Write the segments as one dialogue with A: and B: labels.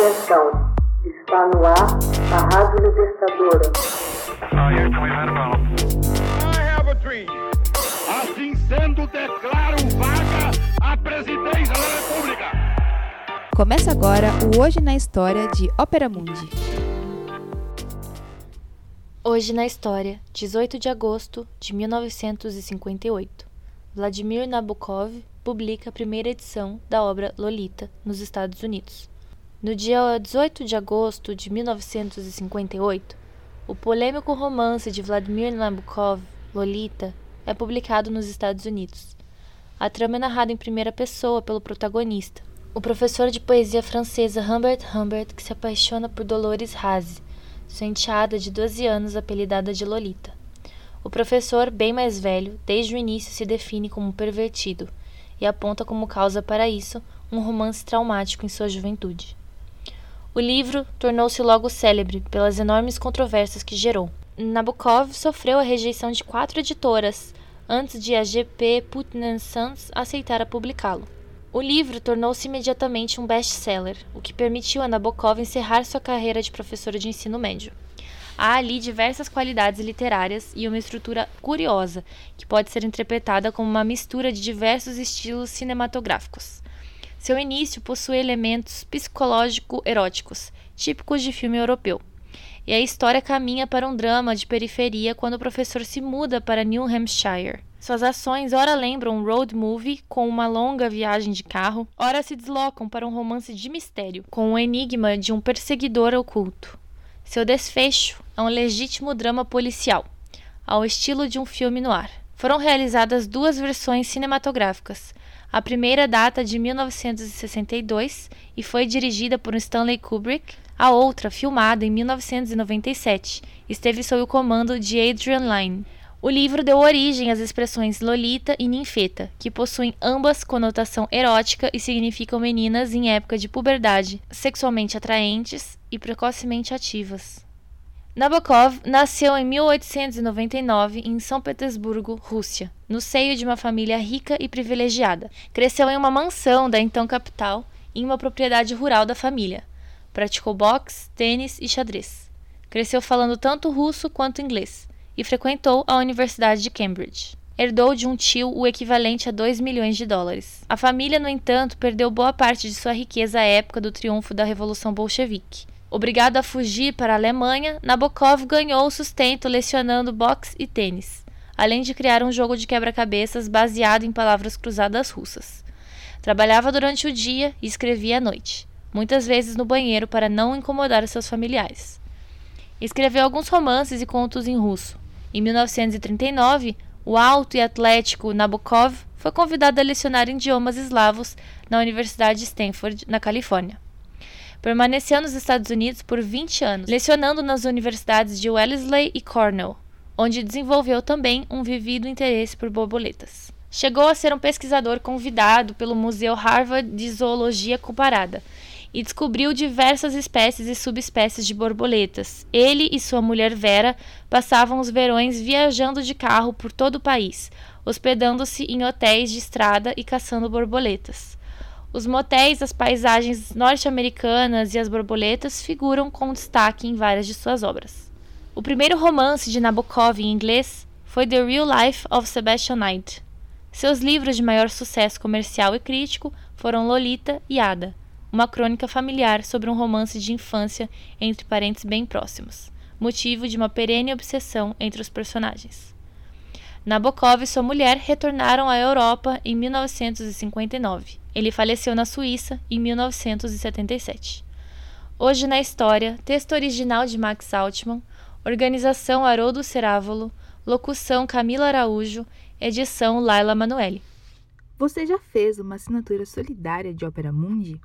A: Atenção, está no ar a Rádio Libertadora.
B: Assim sendo, declaro vaga a presidência da República.
C: Começa agora o Hoje na História de Ópera Mundi.
D: Hoje na História, 18 de agosto de 1958. Vladimir Nabokov publica a primeira edição da obra Lolita nos Estados Unidos. No dia 18 de agosto de 1958, o polêmico romance de Vladimir Nabokov, Lolita, é publicado nos Estados Unidos. A trama é narrada em primeira pessoa pelo protagonista, o professor de poesia francesa Humbert Humbert, que se apaixona por Dolores Haze, sua enteada de 12 anos apelidada de Lolita. O professor, bem mais velho, desde o início se define como pervertido e aponta como causa para isso um romance traumático em sua juventude. O livro tornou-se logo célebre pelas enormes controvérsias que gerou. Nabokov sofreu a rejeição de quatro editoras antes de a GP Putnam Sons aceitar publicá-lo. O livro tornou-se imediatamente um best-seller, o que permitiu a Nabokov encerrar sua carreira de professora de ensino médio. Há ali diversas qualidades literárias e uma estrutura curiosa, que pode ser interpretada como uma mistura de diversos estilos cinematográficos. Seu início possui elementos psicológico-eróticos, típicos de filme europeu. E a história caminha para um drama de periferia quando o professor se muda para New Hampshire. Suas ações ora lembram um road movie com uma longa viagem de carro, ora se deslocam para um romance de mistério com o enigma de um perseguidor oculto. Seu desfecho é um legítimo drama policial, ao estilo de um filme no ar. Foram realizadas duas versões cinematográficas, a primeira data de 1962 e foi dirigida por Stanley Kubrick. A outra, filmada em 1997, esteve sob o comando de Adrian Lyne. O livro deu origem às expressões Lolita e Ninfeta, que possuem ambas conotação erótica e significam meninas em época de puberdade, sexualmente atraentes e precocemente ativas. Nabokov nasceu em 1899 em São Petersburgo, Rússia, no seio de uma família rica e privilegiada. Cresceu em uma mansão da então capital, em uma propriedade rural da família. Praticou boxe, tênis e xadrez. Cresceu falando tanto russo quanto inglês e frequentou a Universidade de Cambridge. Herdou de um tio o equivalente a 2 milhões de dólares. A família, no entanto, perdeu boa parte de sua riqueza à época do triunfo da Revolução Bolchevique. Obrigado a fugir para a Alemanha, Nabokov ganhou sustento lecionando boxe e tênis, além de criar um jogo de quebra-cabeças baseado em palavras cruzadas russas. Trabalhava durante o dia e escrevia à noite, muitas vezes no banheiro para não incomodar seus familiares. Escreveu alguns romances e contos em russo. Em 1939, o alto e atlético Nabokov foi convidado a lecionar idiomas eslavos na Universidade de Stanford, na Califórnia. Permaneceu nos Estados Unidos por 20 anos, lecionando nas universidades de Wellesley e Cornell, onde desenvolveu também um vivido interesse por borboletas. Chegou a ser um pesquisador convidado pelo Museu Harvard de Zoologia Comparada e descobriu diversas espécies e subespécies de borboletas. Ele e sua mulher Vera passavam os verões viajando de carro por todo o país, hospedando-se em hotéis de estrada e caçando borboletas. Os motéis, as paisagens norte-americanas e as borboletas figuram com destaque em várias de suas obras. O primeiro romance de Nabokov em inglês foi The Real Life of Sebastian Knight. Seus livros de maior sucesso comercial e crítico foram Lolita e Ada, uma crônica familiar sobre um romance de infância entre parentes bem próximos, motivo de uma perene obsessão entre os personagens. Nabokov e sua mulher retornaram à Europa em 1959 ele faleceu na Suíça em 1977. Hoje na História, texto original de Max Altman, organização Haroldo Cerávolo, locução Camila Araújo, edição Laila Manoeli.
C: Você já fez uma assinatura solidária de Opera Mundi?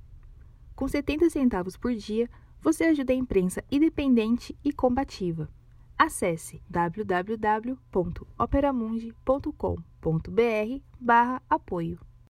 C: Com 70 centavos por dia, você ajuda a imprensa independente e combativa. Acesse www.operamundi.com.br/apoio.